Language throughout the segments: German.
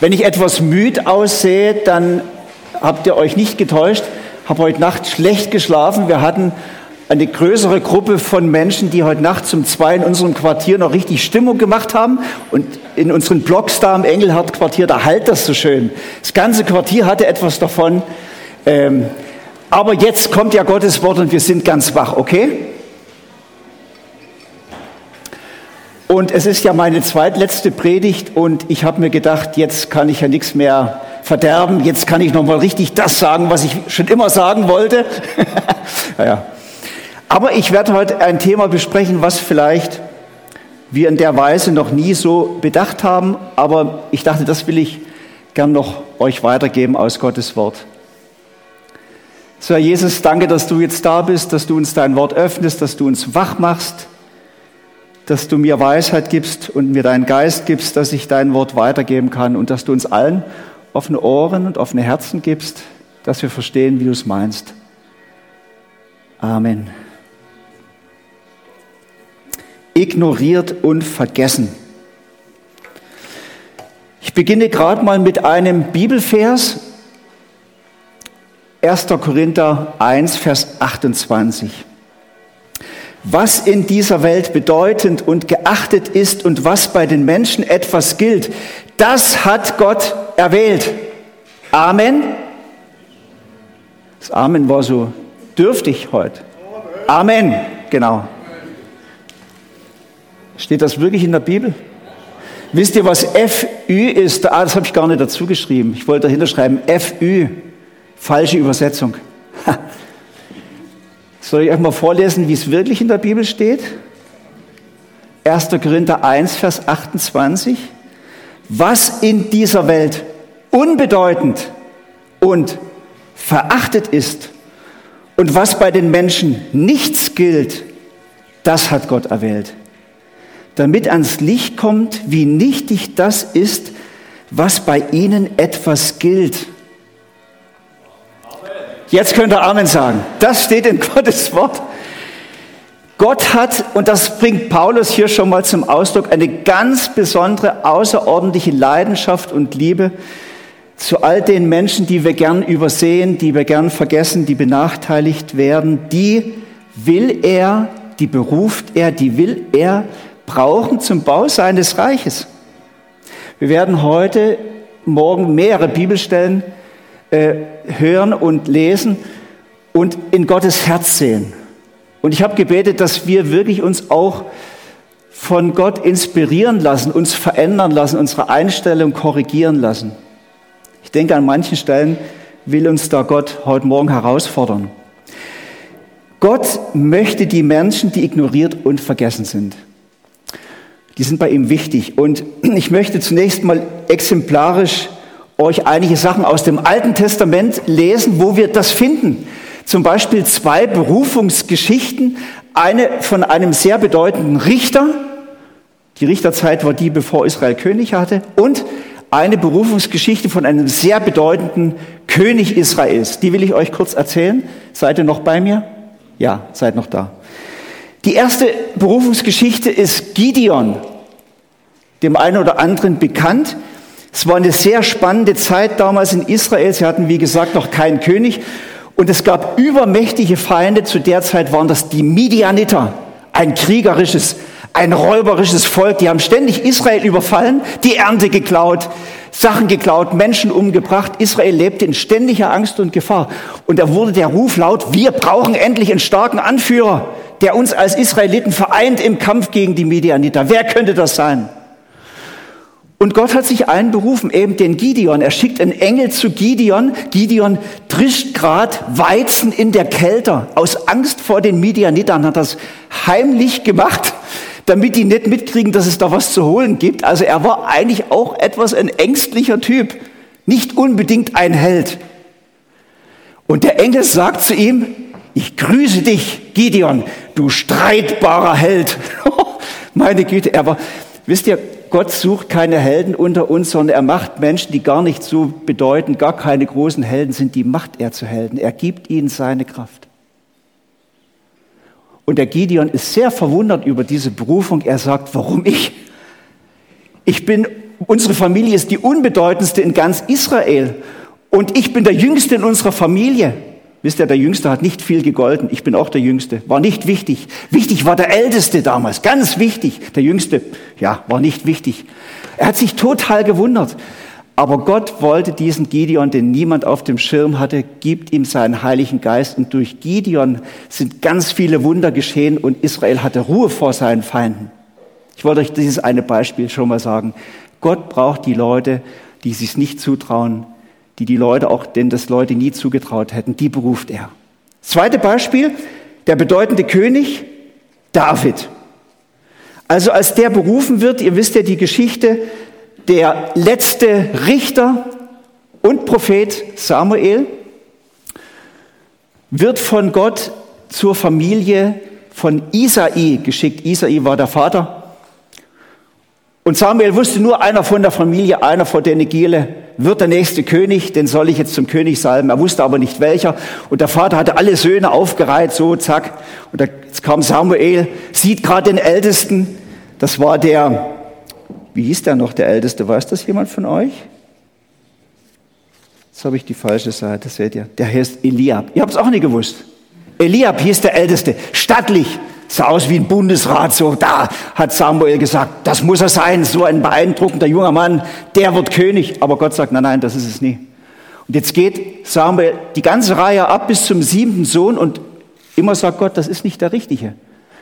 Wenn ich etwas müde aussehe, dann habt ihr euch nicht getäuscht, habe heute Nacht schlecht geschlafen. Wir hatten eine größere Gruppe von Menschen, die heute Nacht zum zwei in unserem Quartier noch richtig Stimmung gemacht haben. Und in unseren Blocks da im Engelhardt-Quartier, da halt das so schön. Das ganze Quartier hatte etwas davon. Ähm, aber jetzt kommt ja Gottes Wort und wir sind ganz wach, okay? Und es ist ja meine zweitletzte Predigt und ich habe mir gedacht, jetzt kann ich ja nichts mehr verderben, jetzt kann ich nochmal richtig das sagen, was ich schon immer sagen wollte. ja. Aber ich werde heute ein Thema besprechen, was vielleicht wir in der Weise noch nie so bedacht haben, aber ich dachte, das will ich gern noch euch weitergeben aus Gottes Wort. So, Herr Jesus, danke, dass du jetzt da bist, dass du uns dein Wort öffnest, dass du uns wach machst, dass du mir Weisheit gibst und mir deinen Geist gibst, dass ich dein Wort weitergeben kann und dass du uns allen offene Ohren und offene Herzen gibst, dass wir verstehen, wie du es meinst. Amen. Ignoriert und vergessen. Ich beginne gerade mal mit einem Bibelvers, 1. Korinther 1, Vers 28. Was in dieser Welt bedeutend und geachtet ist und was bei den Menschen etwas gilt, das hat Gott erwählt. Amen. Das Amen war so dürftig heute. Amen, genau. Steht das wirklich in der Bibel? Wisst ihr, was FÜ ist? Ah, das habe ich gar nicht dazu geschrieben. Ich wollte dahinter schreiben FÜ. Falsche Übersetzung. Soll ich euch mal vorlesen, wie es wirklich in der Bibel steht? 1. Korinther 1, Vers 28. Was in dieser Welt unbedeutend und verachtet ist und was bei den Menschen nichts gilt, das hat Gott erwählt, damit ans Licht kommt, wie nichtig das ist, was bei ihnen etwas gilt. Jetzt könnt ihr Amen sagen. Das steht in Gottes Wort. Gott hat, und das bringt Paulus hier schon mal zum Ausdruck, eine ganz besondere, außerordentliche Leidenschaft und Liebe zu all den Menschen, die wir gern übersehen, die wir gern vergessen, die benachteiligt werden. Die will er, die beruft er, die will er brauchen zum Bau seines Reiches. Wir werden heute Morgen mehrere Bibelstellen äh, hören und lesen und in Gottes Herz sehen. Und ich habe gebetet, dass wir wirklich uns auch von Gott inspirieren lassen, uns verändern lassen, unsere Einstellung korrigieren lassen. Ich denke, an manchen Stellen will uns da Gott heute Morgen herausfordern. Gott möchte die Menschen, die ignoriert und vergessen sind. Die sind bei ihm wichtig. Und ich möchte zunächst mal exemplarisch euch einige Sachen aus dem Alten Testament lesen, wo wir das finden. Zum Beispiel zwei Berufungsgeschichten. Eine von einem sehr bedeutenden Richter. Die Richterzeit war die, bevor Israel König hatte. Und eine Berufungsgeschichte von einem sehr bedeutenden König Israels. Die will ich euch kurz erzählen. Seid ihr noch bei mir? Ja, seid noch da. Die erste Berufungsgeschichte ist Gideon, dem einen oder anderen bekannt. Es war eine sehr spannende Zeit damals in Israel. Sie hatten, wie gesagt, noch keinen König. Und es gab übermächtige Feinde. Zu der Zeit waren das die Midianiter, ein kriegerisches, ein räuberisches Volk. Die haben ständig Israel überfallen, die Ernte geklaut, Sachen geklaut, Menschen umgebracht. Israel lebte in ständiger Angst und Gefahr. Und da wurde der Ruf laut, wir brauchen endlich einen starken Anführer, der uns als Israeliten vereint im Kampf gegen die Midianiter. Wer könnte das sein? Und Gott hat sich einen berufen, eben den Gideon. Er schickt einen Engel zu Gideon. Gideon trischt grad Weizen in der Kälte. Aus Angst vor den Midianitern hat das heimlich gemacht, damit die nicht mitkriegen, dass es da was zu holen gibt. Also er war eigentlich auch etwas ein ängstlicher Typ. Nicht unbedingt ein Held. Und der Engel sagt zu ihm, ich grüße dich, Gideon, du streitbarer Held. Meine Güte, er war, wisst ihr, Gott sucht keine Helden unter uns, sondern er macht Menschen, die gar nicht so bedeuten, gar keine großen Helden sind, die macht er zu Helden. Er gibt ihnen seine Kraft. Und der Gideon ist sehr verwundert über diese Berufung. Er sagt, warum ich? Ich bin unsere Familie ist die unbedeutendste in ganz Israel. Und ich bin der Jüngste in unserer Familie. Wisst ihr, der Jüngste hat nicht viel gegolten. Ich bin auch der Jüngste. War nicht wichtig. Wichtig war der Älteste damals. Ganz wichtig. Der Jüngste, ja, war nicht wichtig. Er hat sich total gewundert. Aber Gott wollte diesen Gideon, den niemand auf dem Schirm hatte, gibt ihm seinen Heiligen Geist. Und durch Gideon sind ganz viele Wunder geschehen und Israel hatte Ruhe vor seinen Feinden. Ich wollte euch dieses eine Beispiel schon mal sagen. Gott braucht die Leute, die sich nicht zutrauen, die die Leute auch, denn das Leute nie zugetraut hätten, die beruft er. Zweite Beispiel, der bedeutende König David. Also als der berufen wird, ihr wisst ja die Geschichte, der letzte Richter und Prophet Samuel wird von Gott zur Familie von Isai geschickt. Isai war der Vater. Und Samuel wusste nur einer von der Familie, einer von den Giele, wird der nächste König, den soll ich jetzt zum König salben. Er wusste aber nicht welcher. Und der Vater hatte alle Söhne aufgereiht, so zack. Und jetzt kam Samuel, sieht gerade den Ältesten. Das war der wie hieß der noch, der Älteste? Weiß das jemand von euch? Jetzt habe ich die falsche Seite, seht ihr. Der heißt Eliab. Ihr habt es auch nicht gewusst. Eliab hieß der Älteste, stattlich, sah aus wie ein Bundesrat, so da hat Samuel gesagt, das muss er sein, so ein beeindruckender junger Mann, der wird König. Aber Gott sagt, nein, nein, das ist es nie. Und jetzt geht Samuel die ganze Reihe ab bis zum siebten Sohn und immer sagt Gott, das ist nicht der Richtige.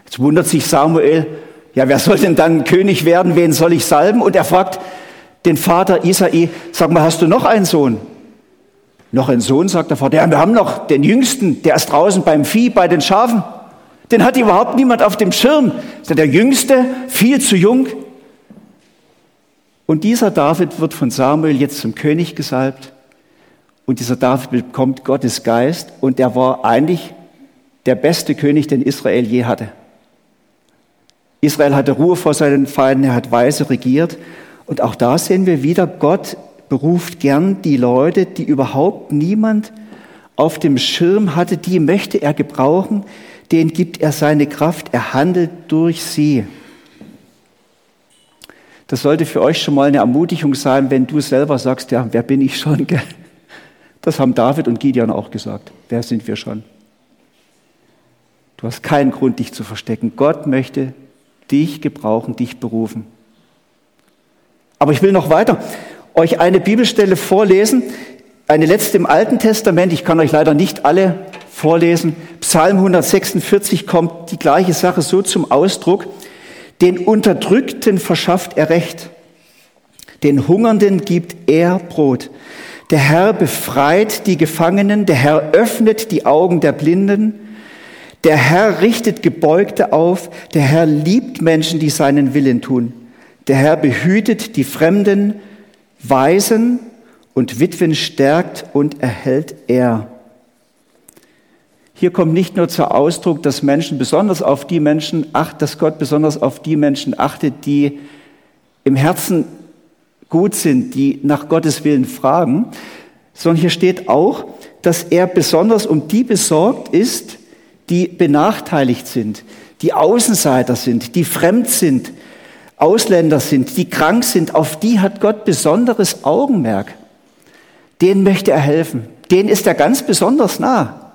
Jetzt wundert sich Samuel, ja, wer soll denn dann König werden? Wen soll ich salben? Und er fragt den Vater Isai, sag mal, hast du noch einen Sohn? Noch einen Sohn, sagt der Vater. Ja, wir haben noch den Jüngsten, der ist draußen beim Vieh, bei den Schafen. Den hat überhaupt niemand auf dem Schirm. Ist der Jüngste, viel zu jung. Und dieser David wird von Samuel jetzt zum König gesalbt. Und dieser David bekommt Gottes Geist. Und er war eigentlich der beste König, den Israel je hatte. Israel hatte Ruhe vor seinen Feinden, er hat weise regiert. Und auch da sehen wir wieder, Gott beruft gern die Leute, die überhaupt niemand auf dem Schirm hatte, die möchte er gebrauchen, denen gibt er seine Kraft, er handelt durch sie. Das sollte für euch schon mal eine Ermutigung sein, wenn du selber sagst, ja, wer bin ich schon? Das haben David und Gideon auch gesagt. Wer sind wir schon? Du hast keinen Grund, dich zu verstecken. Gott möchte dich gebrauchen, dich berufen. Aber ich will noch weiter euch eine Bibelstelle vorlesen, eine letzte im Alten Testament. Ich kann euch leider nicht alle vorlesen. Psalm 146 kommt die gleiche Sache so zum Ausdruck. Den Unterdrückten verschafft er Recht. Den Hungernden gibt er Brot. Der Herr befreit die Gefangenen. Der Herr öffnet die Augen der Blinden. Der Herr richtet Gebeugte auf, der Herr liebt Menschen, die seinen Willen tun. Der Herr behütet die Fremden, Waisen und Witwen stärkt und erhält er. Hier kommt nicht nur zur Ausdruck, dass Menschen besonders auf die Menschen acht, dass Gott besonders auf die Menschen achtet, die im Herzen gut sind, die nach Gottes Willen fragen, sondern hier steht auch, dass er besonders um die besorgt ist, die benachteiligt sind, die Außenseiter sind, die fremd sind, Ausländer sind, die krank sind, auf die hat Gott besonderes Augenmerk. Denen möchte er helfen. Denen ist er ganz besonders nah.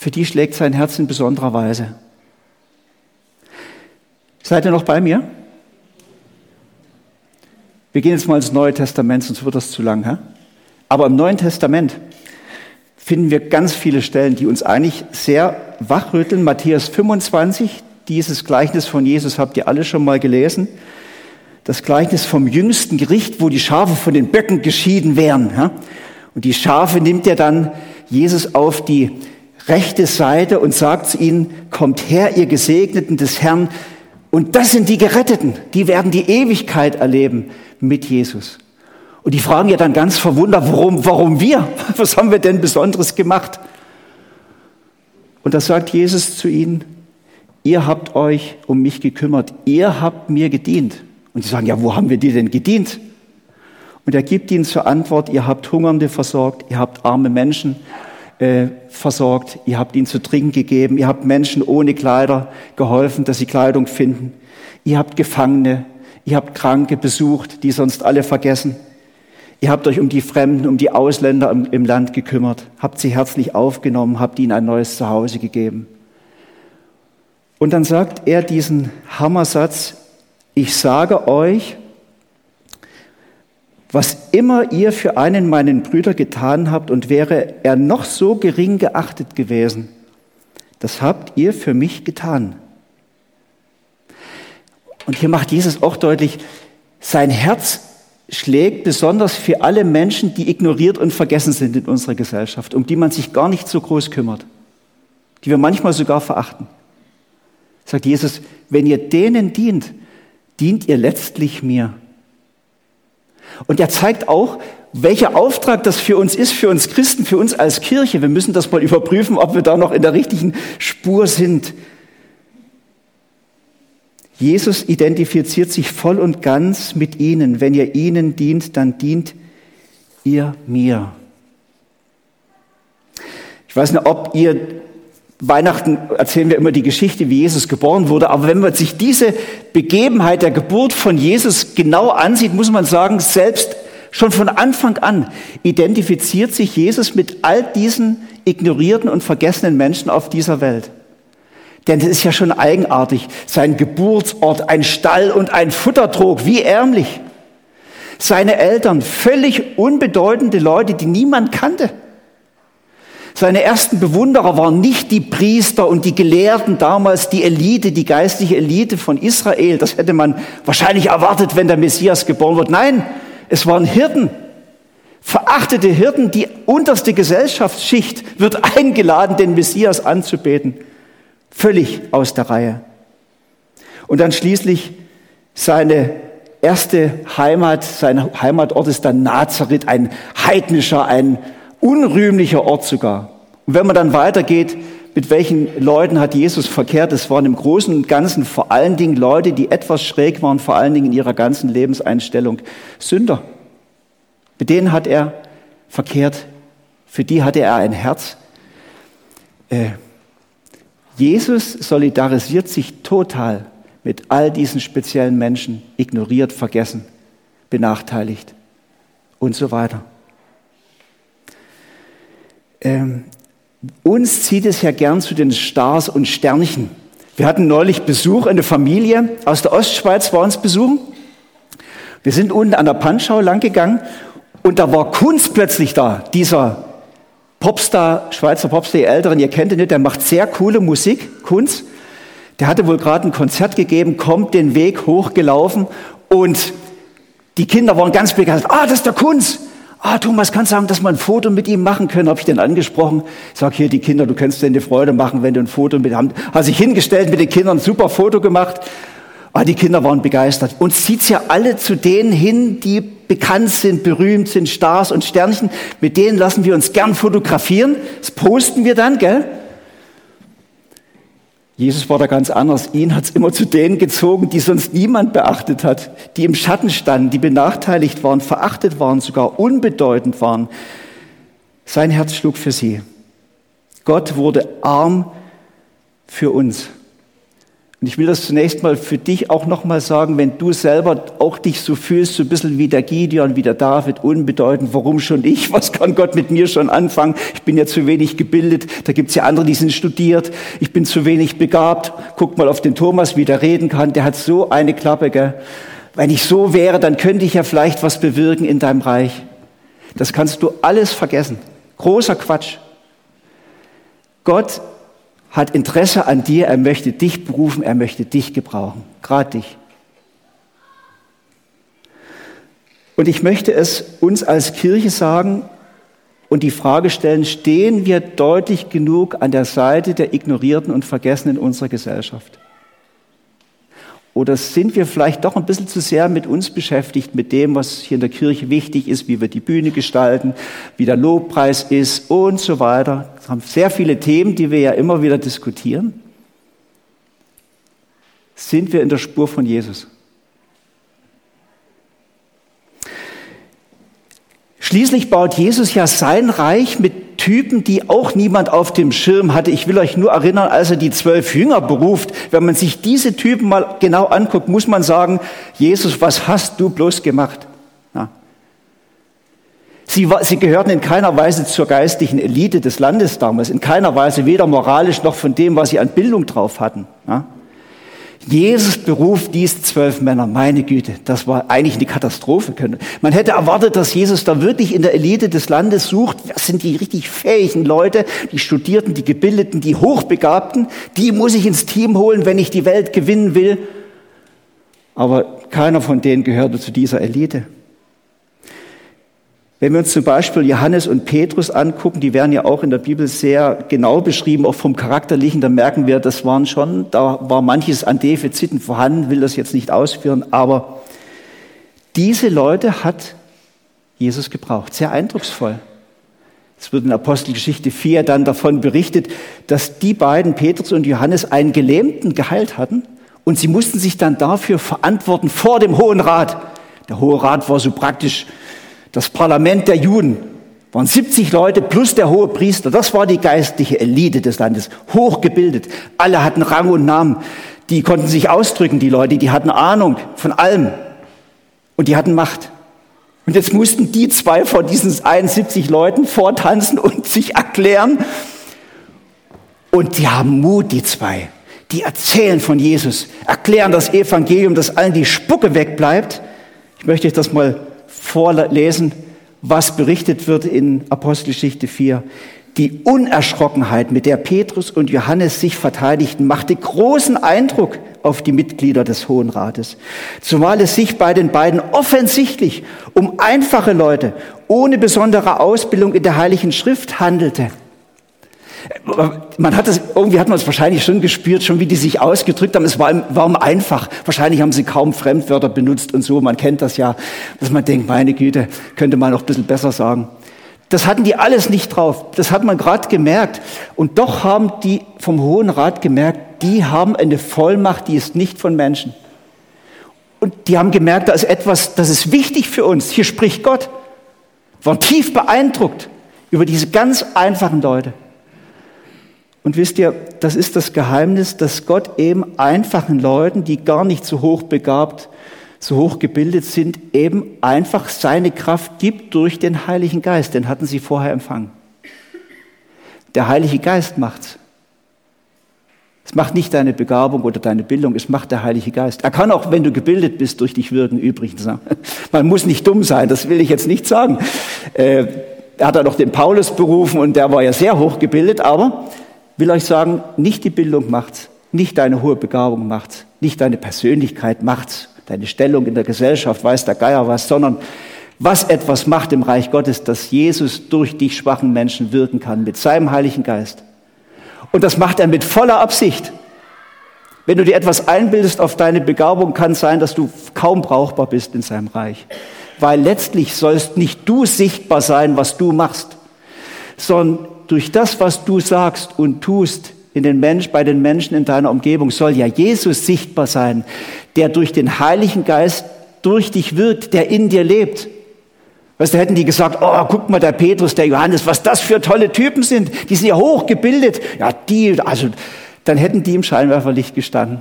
Für die schlägt sein Herz in besonderer Weise. Seid ihr noch bei mir? Wir gehen jetzt mal ins Neue Testament, sonst wird das zu lang. Hä? Aber im Neuen Testament finden wir ganz viele Stellen, die uns eigentlich sehr wachrütteln. Matthäus 25, dieses Gleichnis von Jesus habt ihr alle schon mal gelesen. Das Gleichnis vom jüngsten Gericht, wo die Schafe von den Böcken geschieden wären. Und die Schafe nimmt er dann Jesus auf die rechte Seite und sagt zu ihnen, kommt her, ihr Gesegneten des Herrn. Und das sind die Geretteten, die werden die Ewigkeit erleben mit Jesus. Und die fragen ja dann ganz verwundert, warum, warum wir? Was haben wir denn Besonderes gemacht? Und da sagt Jesus zu ihnen, ihr habt euch um mich gekümmert, ihr habt mir gedient. Und sie sagen, ja, wo haben wir dir denn gedient? Und er gibt ihnen zur Antwort, ihr habt Hungernde versorgt, ihr habt arme Menschen äh, versorgt, ihr habt ihnen zu trinken gegeben, ihr habt Menschen ohne Kleider geholfen, dass sie Kleidung finden, ihr habt Gefangene. Ihr habt Kranke besucht, die sonst alle vergessen. Ihr habt euch um die Fremden, um die Ausländer im, im Land gekümmert, habt sie herzlich aufgenommen, habt ihnen ein neues Zuhause gegeben. Und dann sagt er diesen Hammersatz, ich sage euch, was immer ihr für einen meinen Brüder getan habt und wäre er noch so gering geachtet gewesen, das habt ihr für mich getan. Und hier macht Jesus auch deutlich, sein Herz schlägt besonders für alle Menschen, die ignoriert und vergessen sind in unserer Gesellschaft, um die man sich gar nicht so groß kümmert, die wir manchmal sogar verachten. Sagt Jesus, wenn ihr denen dient, dient ihr letztlich mir. Und er zeigt auch, welcher Auftrag das für uns ist, für uns Christen, für uns als Kirche. Wir müssen das mal überprüfen, ob wir da noch in der richtigen Spur sind. Jesus identifiziert sich voll und ganz mit ihnen. Wenn ihr ihnen dient, dann dient ihr mir. Ich weiß nicht, ob ihr Weihnachten erzählen wir immer die Geschichte, wie Jesus geboren wurde. Aber wenn man sich diese Begebenheit der Geburt von Jesus genau ansieht, muss man sagen, selbst schon von Anfang an identifiziert sich Jesus mit all diesen ignorierten und vergessenen Menschen auf dieser Welt. Denn es ist ja schon eigenartig. Sein Geburtsort, ein Stall und ein Futtertrog, wie ärmlich. Seine Eltern, völlig unbedeutende Leute, die niemand kannte. Seine ersten Bewunderer waren nicht die Priester und die Gelehrten damals, die Elite, die geistliche Elite von Israel. Das hätte man wahrscheinlich erwartet, wenn der Messias geboren wird. Nein, es waren Hirten, verachtete Hirten. Die unterste Gesellschaftsschicht wird eingeladen, den Messias anzubeten. Völlig aus der Reihe. Und dann schließlich seine erste Heimat, sein Heimatort ist dann Nazareth, ein heidnischer, ein unrühmlicher Ort sogar. Und wenn man dann weitergeht, mit welchen Leuten hat Jesus verkehrt? Es waren im Großen und Ganzen vor allen Dingen Leute, die etwas schräg waren, vor allen Dingen in ihrer ganzen Lebenseinstellung. Sünder. Mit denen hat er verkehrt. Für die hatte er ein Herz. Äh, Jesus solidarisiert sich total mit all diesen speziellen Menschen, ignoriert, vergessen, benachteiligt und so weiter. Ähm, uns zieht es ja gern zu den Stars und Sternchen. Wir hatten neulich Besuch, eine Familie aus der Ostschweiz war uns besuchen. Wir sind unten an der Panschau langgegangen und da war Kunst plötzlich da. Dieser Popstar, Schweizer Popstar, die Älteren, ihr kennt ihn nicht, der macht sehr coole Musik, Kunst. Der hatte wohl gerade ein Konzert gegeben, kommt den Weg hochgelaufen und die Kinder waren ganz begeistert. Ah, das ist der Kunst ah, Thomas, kannst du sagen, dass wir ein Foto mit ihm machen können? Habe ich den angesprochen. Ich sag hier, die Kinder, du kannst dir eine Freude machen, wenn du ein Foto mit haben. Hat sich hingestellt mit den Kindern, ein super Foto gemacht. Ah, die Kinder waren begeistert. Uns zieht's ja alle zu denen hin, die bekannt sind, berühmt sind, Stars und Sternchen. Mit denen lassen wir uns gern fotografieren. Das posten wir dann, gell? Jesus war da ganz anders. Ihn hat es immer zu denen gezogen, die sonst niemand beachtet hat, die im Schatten standen, die benachteiligt waren, verachtet waren, sogar unbedeutend waren. Sein Herz schlug für sie. Gott wurde arm für uns. Und ich will das zunächst mal für dich auch nochmal sagen, wenn du selber auch dich so fühlst, so ein bisschen wie der Gideon, wie der David, unbedeutend, warum schon ich, was kann Gott mit mir schon anfangen? Ich bin ja zu wenig gebildet, da gibt's ja andere, die sind studiert, ich bin zu wenig begabt. Guck mal auf den Thomas, wie der reden kann, der hat so eine Klappe, gell? Wenn ich so wäre, dann könnte ich ja vielleicht was bewirken in deinem Reich. Das kannst du alles vergessen. Großer Quatsch. Gott hat Interesse an dir, er möchte dich berufen, er möchte dich gebrauchen, gerade dich. Und ich möchte es uns als Kirche sagen und die Frage stellen, stehen wir deutlich genug an der Seite der Ignorierten und Vergessenen in unserer Gesellschaft? Oder sind wir vielleicht doch ein bisschen zu sehr mit uns beschäftigt, mit dem, was hier in der Kirche wichtig ist, wie wir die Bühne gestalten, wie der Lobpreis ist und so weiter. Es haben sehr viele Themen, die wir ja immer wieder diskutieren. Sind wir in der Spur von Jesus? Schließlich baut Jesus ja sein Reich mit Typen, die auch niemand auf dem Schirm hatte. Ich will euch nur erinnern, als er die zwölf Jünger beruft, wenn man sich diese Typen mal genau anguckt, muss man sagen, Jesus, was hast du bloß gemacht? Ja. Sie, sie gehörten in keiner Weise zur geistlichen Elite des Landes damals, in keiner Weise weder moralisch noch von dem, was sie an Bildung drauf hatten. Ja. Jesus beruft diese zwölf Männer. Meine Güte, das war eigentlich eine Katastrophe. Man hätte erwartet, dass Jesus da wirklich in der Elite des Landes sucht. Das sind die richtig fähigen Leute, die Studierten, die Gebildeten, die Hochbegabten. Die muss ich ins Team holen, wenn ich die Welt gewinnen will. Aber keiner von denen gehörte zu dieser Elite. Wenn wir uns zum Beispiel Johannes und Petrus angucken, die werden ja auch in der Bibel sehr genau beschrieben, auch vom Charakterlichen, da merken wir, das waren schon, da war manches an Defiziten vorhanden, will das jetzt nicht ausführen, aber diese Leute hat Jesus gebraucht. Sehr eindrucksvoll. Es wird in Apostelgeschichte 4 dann davon berichtet, dass die beiden, Petrus und Johannes, einen Gelähmten geheilt hatten und sie mussten sich dann dafür verantworten vor dem Hohen Rat. Der Hohe Rat war so praktisch das Parlament der Juden waren 70 Leute plus der hohe Priester. Das war die geistliche Elite des Landes. Hochgebildet. Alle hatten Rang und Namen. Die konnten sich ausdrücken, die Leute. Die hatten Ahnung von allem. Und die hatten Macht. Und jetzt mussten die zwei vor diesen 71 Leuten vortanzen und sich erklären. Und die haben Mut, die zwei. Die erzählen von Jesus, erklären das Evangelium, dass allen die Spucke wegbleibt. Ich möchte euch das mal vorlesen, was berichtet wird in Apostelgeschichte 4. Die Unerschrockenheit, mit der Petrus und Johannes sich verteidigten, machte großen Eindruck auf die Mitglieder des Hohen Rates, zumal es sich bei den beiden offensichtlich um einfache Leute ohne besondere Ausbildung in der Heiligen Schrift handelte. Man hat es, irgendwie hat man es wahrscheinlich schon gespürt, schon wie die sich ausgedrückt haben. Es war, war einfach. Wahrscheinlich haben sie kaum Fremdwörter benutzt und so. Man kennt das ja, dass man denkt, meine Güte, könnte man noch ein bisschen besser sagen. Das hatten die alles nicht drauf. Das hat man gerade gemerkt. Und doch haben die vom Hohen Rat gemerkt, die haben eine Vollmacht, die ist nicht von Menschen. Und die haben gemerkt, da ist etwas, das ist wichtig für uns. Hier spricht Gott. Waren tief beeindruckt über diese ganz einfachen Leute. Und wisst ihr, das ist das Geheimnis, dass Gott eben einfachen Leuten, die gar nicht so hoch begabt, so hoch gebildet sind, eben einfach seine Kraft gibt durch den Heiligen Geist. Den hatten sie vorher empfangen. Der Heilige Geist macht's. Es macht nicht deine Begabung oder deine Bildung, es macht der Heilige Geist. Er kann auch, wenn du gebildet bist, durch dich wirken übrigens. Man muss nicht dumm sein, das will ich jetzt nicht sagen. Äh, er hat ja noch den Paulus berufen und der war ja sehr hoch gebildet, aber will euch sagen, nicht die Bildung macht's, nicht deine hohe Begabung macht's, nicht deine Persönlichkeit macht's, deine Stellung in der Gesellschaft, weiß der Geier was, sondern was etwas macht im Reich Gottes, dass Jesus durch dich schwachen Menschen wirken kann mit seinem Heiligen Geist. Und das macht er mit voller Absicht. Wenn du dir etwas einbildest auf deine Begabung, kann sein, dass du kaum brauchbar bist in seinem Reich. Weil letztlich sollst nicht du sichtbar sein, was du machst, sondern durch das, was du sagst und tust in den Mensch, bei den Menschen in deiner Umgebung, soll ja Jesus sichtbar sein, der durch den Heiligen Geist durch dich wirkt, der in dir lebt. Weißt du, hätten die gesagt, oh, guck mal, der Petrus, der Johannes, was das für tolle Typen sind. Die sind ja hochgebildet. Ja, die, also, dann hätten die im Scheinwerferlicht gestanden.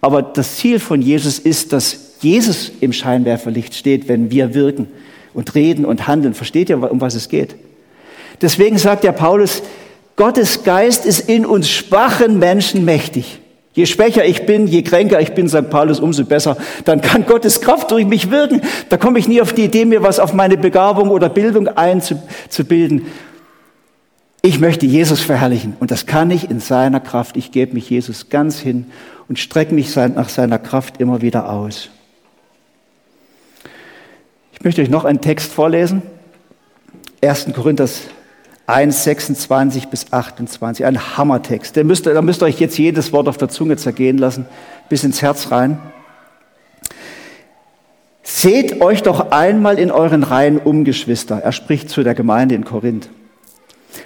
Aber das Ziel von Jesus ist, dass Jesus im Scheinwerferlicht steht, wenn wir wirken und reden und handeln. Versteht ihr, um was es geht? Deswegen sagt der Paulus, Gottes Geist ist in uns schwachen Menschen mächtig. Je schwächer ich bin, je kränker ich bin, sagt Paulus, umso besser. Dann kann Gottes Kraft durch mich wirken. Da komme ich nie auf die Idee, mir was auf meine Begabung oder Bildung einzubilden. Ich möchte Jesus verherrlichen und das kann ich in seiner Kraft. Ich gebe mich Jesus ganz hin und strecke mich nach seiner Kraft immer wieder aus. Ich möchte euch noch einen Text vorlesen. 1. Korinther 1, 26 bis 28. Ein Hammertext. Der müsst, da müsst ihr euch jetzt jedes Wort auf der Zunge zergehen lassen, bis ins Herz rein. Seht euch doch einmal in euren Reihen um, Geschwister. Er spricht zu der Gemeinde in Korinth.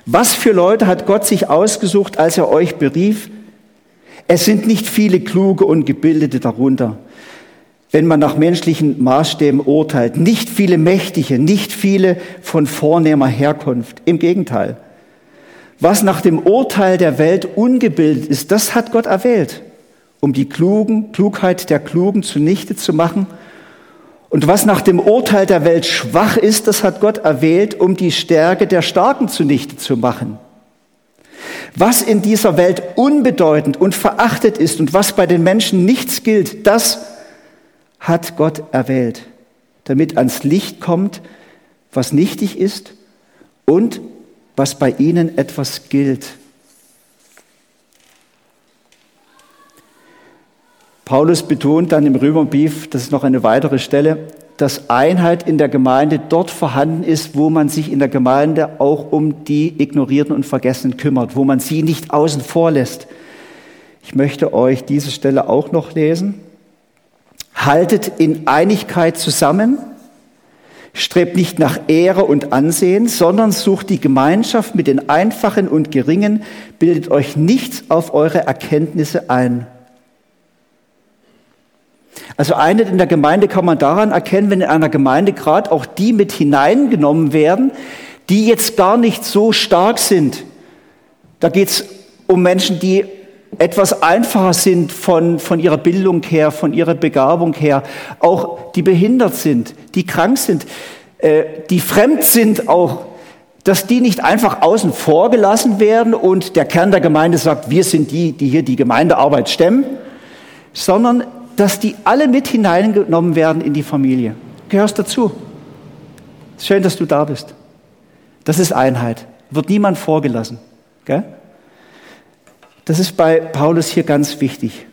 Was für Leute hat Gott sich ausgesucht, als er euch berief? Es sind nicht viele kluge und gebildete darunter. Wenn man nach menschlichen Maßstäben urteilt. Nicht viele Mächtige, nicht viele von vornehmer Herkunft. Im Gegenteil. Was nach dem Urteil der Welt ungebildet ist, das hat Gott erwählt, um die Klugen, Klugheit der Klugen zunichte zu machen. Und was nach dem Urteil der Welt schwach ist, das hat Gott erwählt, um die Stärke der Starken zunichte zu machen. Was in dieser Welt unbedeutend und verachtet ist und was bei den Menschen nichts gilt, das hat Gott erwählt, damit ans Licht kommt, was nichtig ist und was bei ihnen etwas gilt. Paulus betont dann im Römerbrief, das ist noch eine weitere Stelle, dass Einheit in der Gemeinde dort vorhanden ist, wo man sich in der Gemeinde auch um die Ignorierten und Vergessenen kümmert, wo man sie nicht außen vor lässt. Ich möchte euch diese Stelle auch noch lesen. Haltet in Einigkeit zusammen, strebt nicht nach Ehre und Ansehen, sondern sucht die Gemeinschaft mit den Einfachen und Geringen, bildet euch nichts auf eure Erkenntnisse ein. Also Einheit in der Gemeinde kann man daran erkennen, wenn in einer Gemeinde gerade auch die mit hineingenommen werden, die jetzt gar nicht so stark sind. Da geht es um Menschen, die etwas einfacher sind von, von ihrer Bildung her, von ihrer Begabung her, auch die behindert sind, die krank sind, äh, die fremd sind auch, dass die nicht einfach außen vor gelassen werden und der Kern der Gemeinde sagt, wir sind die, die hier die Gemeindearbeit stemmen, sondern dass die alle mit hineingenommen werden in die Familie. Gehörst dazu. Schön, dass du da bist. Das ist Einheit. Wird niemand vorgelassen. Gell? Das ist bei Paulus hier ganz wichtig.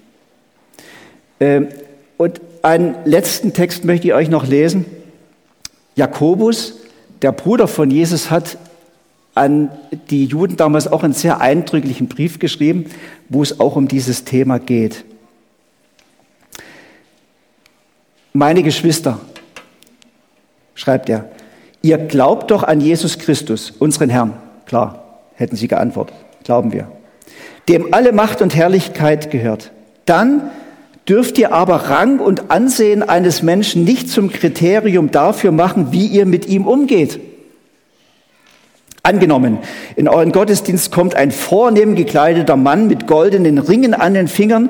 Ähm, und einen letzten Text möchte ich euch noch lesen. Jakobus, der Bruder von Jesus, hat an die Juden damals auch einen sehr eindrücklichen Brief geschrieben, wo es auch um dieses Thema geht. Meine Geschwister, schreibt er, ihr glaubt doch an Jesus Christus, unseren Herrn. Klar, hätten sie geantwortet, glauben wir. Dem alle Macht und Herrlichkeit gehört. Dann dürft ihr aber Rang und Ansehen eines Menschen nicht zum Kriterium dafür machen, wie ihr mit ihm umgeht. Angenommen, in euren Gottesdienst kommt ein vornehm gekleideter Mann mit goldenen Ringen an den Fingern,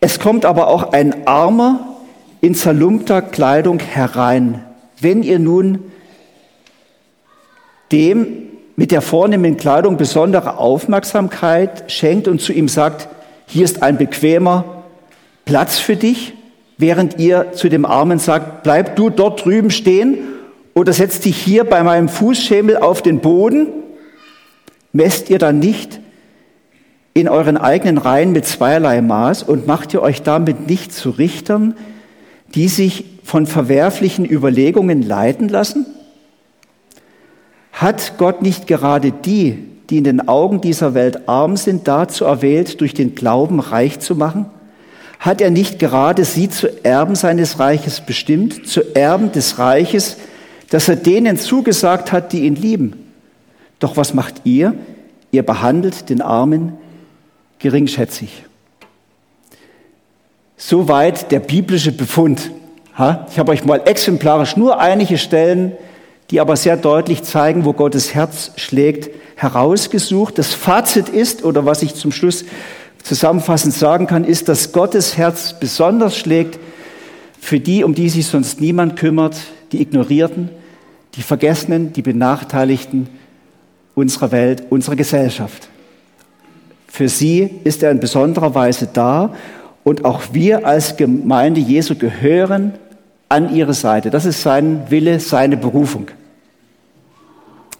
es kommt aber auch ein armer, in zerlumpter Kleidung herein. Wenn ihr nun dem mit der vornehmen Kleidung besondere Aufmerksamkeit schenkt und zu ihm sagt, hier ist ein bequemer Platz für dich, während ihr zu dem Armen sagt, bleib du dort drüben stehen oder setz dich hier bei meinem Fußschemel auf den Boden, messt ihr dann nicht in euren eigenen Reihen mit zweierlei Maß und macht ihr euch damit nicht zu Richtern, die sich von verwerflichen Überlegungen leiten lassen? Hat Gott nicht gerade die, die in den Augen dieser Welt arm sind, dazu erwählt, durch den Glauben reich zu machen? Hat er nicht gerade sie zu Erben seines Reiches bestimmt, zu Erben des Reiches, das er denen zugesagt hat, die ihn lieben? Doch was macht ihr? Ihr behandelt den Armen geringschätzig. Soweit der biblische Befund. Ich habe euch mal exemplarisch nur einige Stellen, die aber sehr deutlich zeigen, wo Gottes Herz schlägt, herausgesucht. Das Fazit ist, oder was ich zum Schluss zusammenfassend sagen kann, ist, dass Gottes Herz besonders schlägt für die, um die sich sonst niemand kümmert, die Ignorierten, die Vergessenen, die Benachteiligten unserer Welt, unserer Gesellschaft. Für sie ist er in besonderer Weise da und auch wir als Gemeinde Jesu gehören an ihre Seite. Das ist sein Wille, seine Berufung.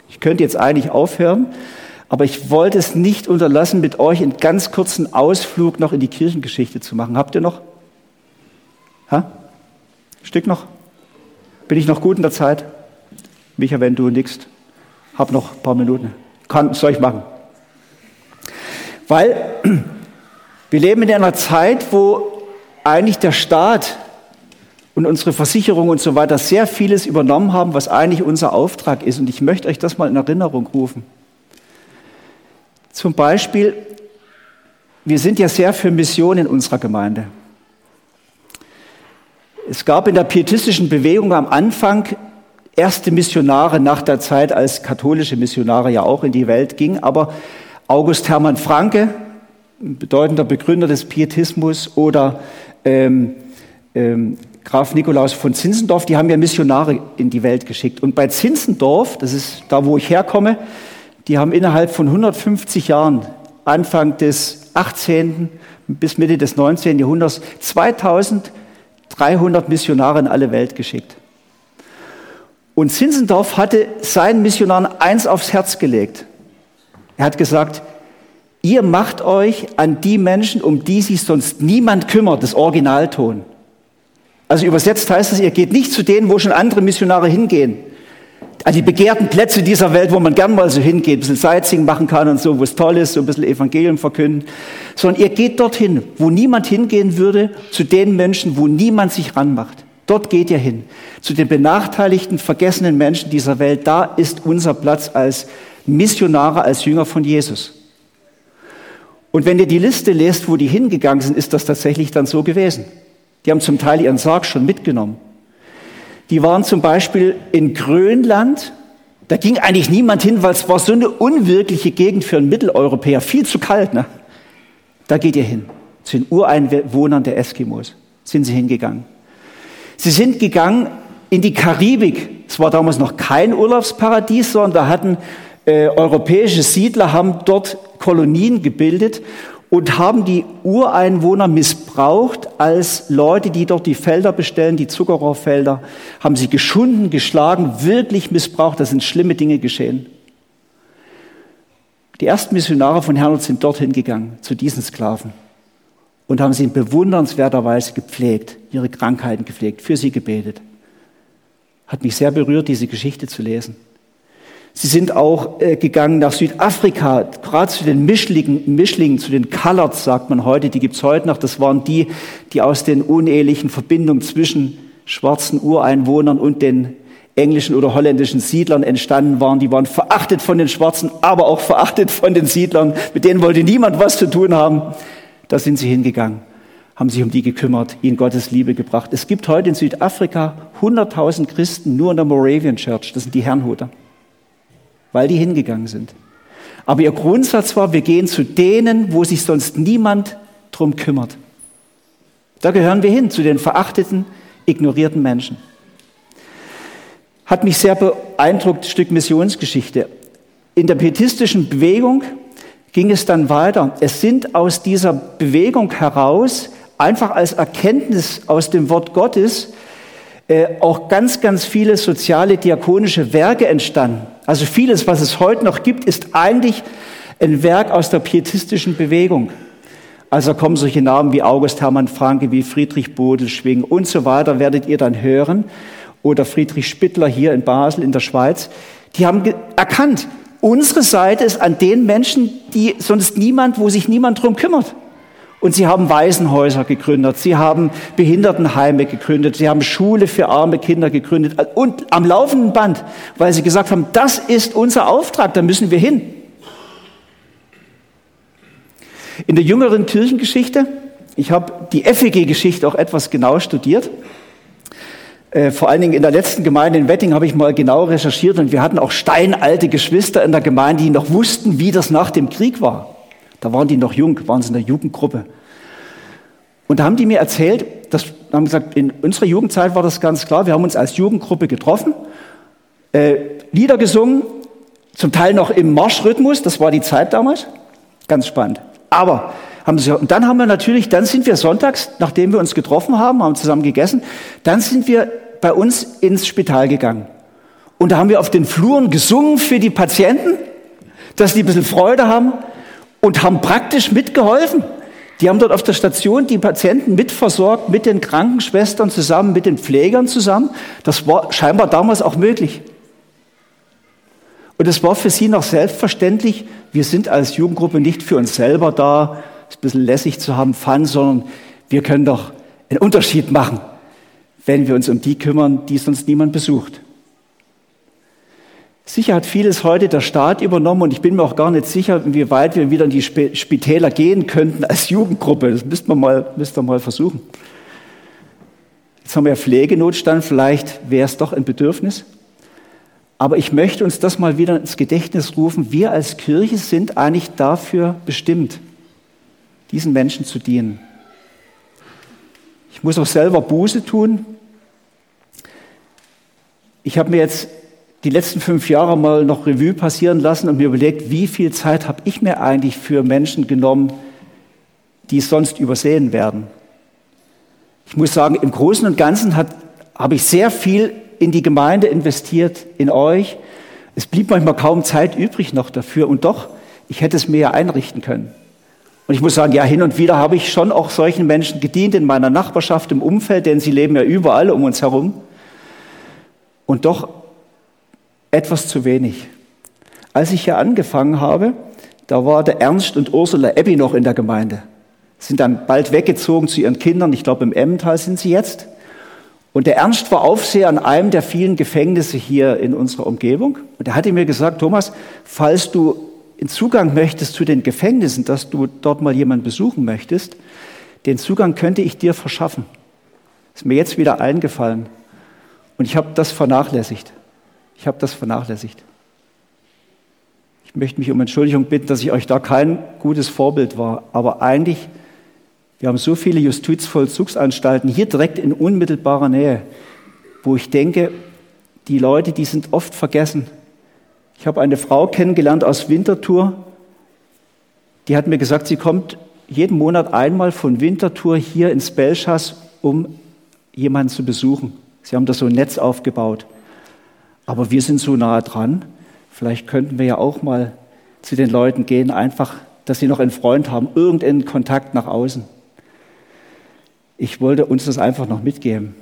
Ich könnte jetzt eigentlich aufhören, aber ich wollte es nicht unterlassen, mit euch einen ganz kurzen Ausflug noch in die Kirchengeschichte zu machen. Habt ihr noch? Ha? Stück noch? Bin ich noch gut in der Zeit? Micha, wenn du nix, hab noch ein paar Minuten. Kann, soll ich machen? Weil wir leben in einer Zeit, wo eigentlich der Staat und unsere Versicherung und so weiter sehr vieles übernommen haben, was eigentlich unser Auftrag ist. Und ich möchte euch das mal in Erinnerung rufen. Zum Beispiel, wir sind ja sehr für Mission in unserer Gemeinde. Es gab in der pietistischen Bewegung am Anfang erste Missionare nach der Zeit, als katholische Missionare ja auch in die Welt gingen, aber August Hermann Franke, bedeutender Begründer des Pietismus, oder ähm, ähm, Graf Nikolaus von Zinzendorf, die haben ja Missionare in die Welt geschickt. Und bei Zinzendorf, das ist da, wo ich herkomme, die haben innerhalb von 150 Jahren, Anfang des 18. bis Mitte des 19. Jahrhunderts, 2300 Missionare in alle Welt geschickt. Und Zinzendorf hatte seinen Missionaren eins aufs Herz gelegt. Er hat gesagt, ihr macht euch an die Menschen, um die sich sonst niemand kümmert, das Originalton. Also übersetzt heißt es, ihr geht nicht zu denen, wo schon andere Missionare hingehen. An die begehrten Plätze dieser Welt, wo man gern mal so hingeht, ein bisschen Sightseeing machen kann und so, wo es toll ist, so ein bisschen Evangelium verkünden. Sondern ihr geht dorthin, wo niemand hingehen würde, zu den Menschen, wo niemand sich ranmacht. Dort geht ihr hin. Zu den benachteiligten, vergessenen Menschen dieser Welt. Da ist unser Platz als Missionare, als Jünger von Jesus. Und wenn ihr die Liste lest, wo die hingegangen sind, ist das tatsächlich dann so gewesen. Die haben zum Teil ihren Sarg schon mitgenommen. Die waren zum Beispiel in Grönland. Da ging eigentlich niemand hin, weil es war so eine unwirkliche Gegend für einen Mitteleuropäer. Viel zu kalt, ne? Da geht ihr hin. Zu den Ureinwohnern der Eskimos sind sie hingegangen. Sie sind gegangen in die Karibik. Es war damals noch kein Urlaubsparadies, sondern da hatten äh, europäische Siedler haben dort Kolonien gebildet und haben die Ureinwohner missbraucht als Leute, die dort die Felder bestellen, die Zuckerrohrfelder, haben sie geschunden, geschlagen, wirklich missbraucht. Da sind schlimme Dinge geschehen. Die ersten Missionare von Herrn sind dorthin gegangen, zu diesen Sklaven und haben sie in bewundernswerter Weise gepflegt, ihre Krankheiten gepflegt, für sie gebetet. Hat mich sehr berührt, diese Geschichte zu lesen. Sie sind auch äh, gegangen nach Südafrika, gerade zu den Mischlingen, Mischlingen, zu den Coloreds, sagt man heute, die gibt's heute noch. Das waren die, die aus den unehelichen Verbindungen zwischen schwarzen Ureinwohnern und den englischen oder holländischen Siedlern entstanden waren. Die waren verachtet von den Schwarzen, aber auch verachtet von den Siedlern. Mit denen wollte niemand was zu tun haben. Da sind sie hingegangen, haben sich um die gekümmert, ihnen Gottes Liebe gebracht. Es gibt heute in Südafrika 100.000 Christen nur in der Moravian Church, das sind die Herrnhuter, weil die hingegangen sind. Aber ihr Grundsatz war, wir gehen zu denen, wo sich sonst niemand drum kümmert. Da gehören wir hin, zu den verachteten, ignorierten Menschen. Hat mich sehr beeindruckt, Stück Missionsgeschichte. In der pietistischen Bewegung ging es dann weiter. Es sind aus dieser Bewegung heraus, einfach als Erkenntnis aus dem Wort Gottes, äh, auch ganz, ganz viele soziale, diakonische Werke entstanden. Also vieles, was es heute noch gibt, ist eigentlich ein Werk aus der pietistischen Bewegung. Also kommen solche Namen wie August Hermann Franke, wie Friedrich Bodelschwing und so weiter, werdet ihr dann hören. Oder Friedrich Spittler hier in Basel in der Schweiz. Die haben erkannt, Unsere Seite ist an den Menschen, die sonst niemand, wo sich niemand drum kümmert. Und sie haben Waisenhäuser gegründet, sie haben Behindertenheime gegründet, sie haben Schule für arme Kinder gegründet und am laufenden Band, weil sie gesagt haben, das ist unser Auftrag, da müssen wir hin. In der jüngeren Kirchengeschichte, ich habe die FEG-Geschichte auch etwas genau studiert, äh, vor allen Dingen in der letzten Gemeinde in Wetting habe ich mal genau recherchiert und wir hatten auch steinalte Geschwister in der Gemeinde, die noch wussten, wie das nach dem Krieg war. Da waren die noch jung, waren sie in der Jugendgruppe. Und da haben die mir erzählt, das haben gesagt, in unserer Jugendzeit war das ganz klar, wir haben uns als Jugendgruppe getroffen, äh, Lieder gesungen, zum Teil noch im Marschrhythmus, das war die Zeit damals, ganz spannend. Aber haben sie, und dann haben wir natürlich, dann sind wir sonntags, nachdem wir uns getroffen haben, haben zusammen gegessen, dann sind wir bei uns ins Spital gegangen. Und da haben wir auf den Fluren gesungen für die Patienten, dass die ein bisschen Freude haben und haben praktisch mitgeholfen. Die haben dort auf der Station die Patienten mitversorgt, mit den Krankenschwestern zusammen, mit den Pflegern zusammen. Das war scheinbar damals auch möglich. Und es war für sie noch selbstverständlich, wir sind als Jugendgruppe nicht für uns selber da, es ein bisschen lässig zu haben, Fun, sondern wir können doch einen Unterschied machen, wenn wir uns um die kümmern, die sonst niemand besucht. Sicher hat vieles heute der Staat übernommen und ich bin mir auch gar nicht sicher, inwieweit wir wieder in die Spitäler gehen könnten als Jugendgruppe. Das müssten wir mal, müssten wir mal versuchen. Jetzt haben wir Pflegenotstand, vielleicht wäre es doch ein Bedürfnis. Aber ich möchte uns das mal wieder ins Gedächtnis rufen. Wir als Kirche sind eigentlich dafür bestimmt, diesen Menschen zu dienen. Ich muss auch selber Buße tun. Ich habe mir jetzt die letzten fünf Jahre mal noch Revue passieren lassen und mir überlegt, wie viel Zeit habe ich mir eigentlich für Menschen genommen, die sonst übersehen werden. Ich muss sagen, im Großen und Ganzen habe ich sehr viel in die Gemeinde investiert, in euch. Es blieb manchmal kaum Zeit übrig noch dafür und doch, ich hätte es mir ja einrichten können. Und ich muss sagen, ja, hin und wieder habe ich schon auch solchen Menschen gedient in meiner Nachbarschaft, im Umfeld, denn sie leben ja überall um uns herum. Und doch etwas zu wenig. Als ich hier angefangen habe, da war der Ernst und Ursula Ebbi noch in der Gemeinde. Sind dann bald weggezogen zu ihren Kindern. Ich glaube, im Emmental sind sie jetzt. Und der Ernst war Aufseher an einem der vielen Gefängnisse hier in unserer Umgebung. Und er hatte mir gesagt, Thomas, falls du in Zugang möchtest zu den Gefängnissen, dass du dort mal jemanden besuchen möchtest, den Zugang könnte ich dir verschaffen. Ist mir jetzt wieder eingefallen. Und ich habe das vernachlässigt. Ich habe das vernachlässigt. Ich möchte mich um Entschuldigung bitten, dass ich euch da kein gutes Vorbild war. Aber eigentlich wir haben so viele Justizvollzugsanstalten hier direkt in unmittelbarer Nähe, wo ich denke, die Leute, die sind oft vergessen. Ich habe eine Frau kennengelernt aus Winterthur, die hat mir gesagt, sie kommt jeden Monat einmal von Winterthur hier ins Belschas, um jemanden zu besuchen. Sie haben da so ein Netz aufgebaut. Aber wir sind so nahe dran, vielleicht könnten wir ja auch mal zu den Leuten gehen, einfach, dass sie noch einen Freund haben, irgendeinen Kontakt nach außen. Ich wollte uns das einfach noch mitgeben.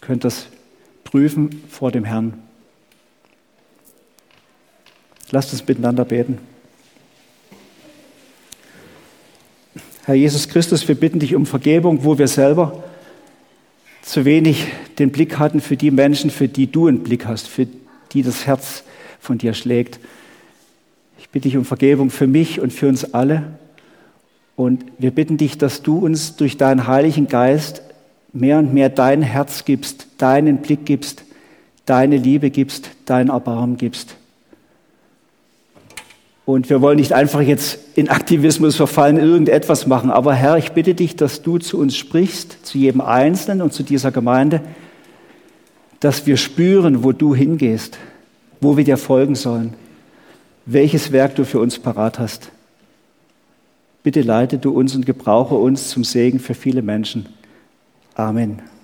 Ihr könnt das prüfen vor dem Herrn. Lasst uns miteinander beten. Herr Jesus Christus, wir bitten dich um Vergebung, wo wir selber zu wenig den Blick hatten für die Menschen, für die du einen Blick hast, für die das Herz von dir schlägt. Ich bitte dich um Vergebung für mich und für uns alle. Und wir bitten dich, dass du uns durch deinen Heiligen Geist mehr und mehr dein Herz gibst, deinen Blick gibst, deine Liebe gibst, dein Erbarmen gibst. Und wir wollen nicht einfach jetzt in Aktivismus verfallen, irgendetwas machen. Aber Herr, ich bitte dich, dass du zu uns sprichst, zu jedem Einzelnen und zu dieser Gemeinde, dass wir spüren, wo du hingehst, wo wir dir folgen sollen, welches Werk du für uns parat hast. Bitte leite du uns und gebrauche uns zum Segen für viele Menschen. Amen.